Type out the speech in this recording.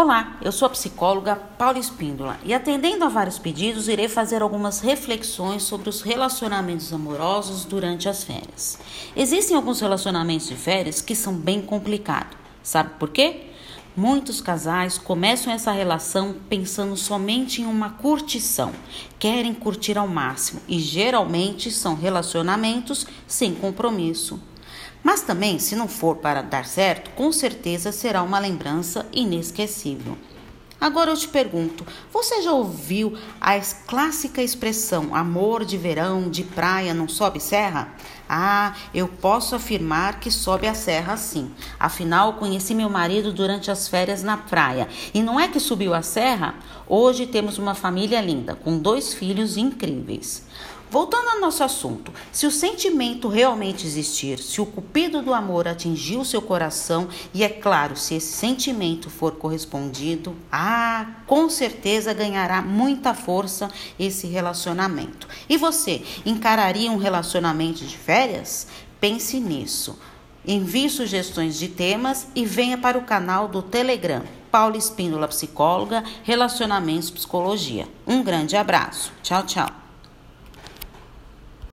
Olá, eu sou a psicóloga Paula Espíndola e atendendo a vários pedidos, irei fazer algumas reflexões sobre os relacionamentos amorosos durante as férias. Existem alguns relacionamentos de férias que são bem complicados. Sabe por quê? Muitos casais começam essa relação pensando somente em uma curtição, querem curtir ao máximo e geralmente são relacionamentos sem compromisso. Mas também, se não for para dar certo, com certeza será uma lembrança inesquecível. Agora eu te pergunto: você já ouviu a clássica expressão amor de verão, de praia, não sobe serra? Ah, eu posso afirmar que sobe a serra sim. Afinal, conheci meu marido durante as férias na praia. E não é que subiu a serra? Hoje temos uma família linda, com dois filhos incríveis. Voltando ao nosso assunto, se o sentimento realmente existir, se o cupido do amor atingir o seu coração e é claro, se esse sentimento for correspondido, ah, com certeza ganhará muita força esse relacionamento. E você, encararia um relacionamento de férias? Pense nisso. Envie sugestões de temas e venha para o canal do Telegram. Paula Espíndola Psicóloga, Relacionamentos Psicologia. Um grande abraço. Tchau, tchau.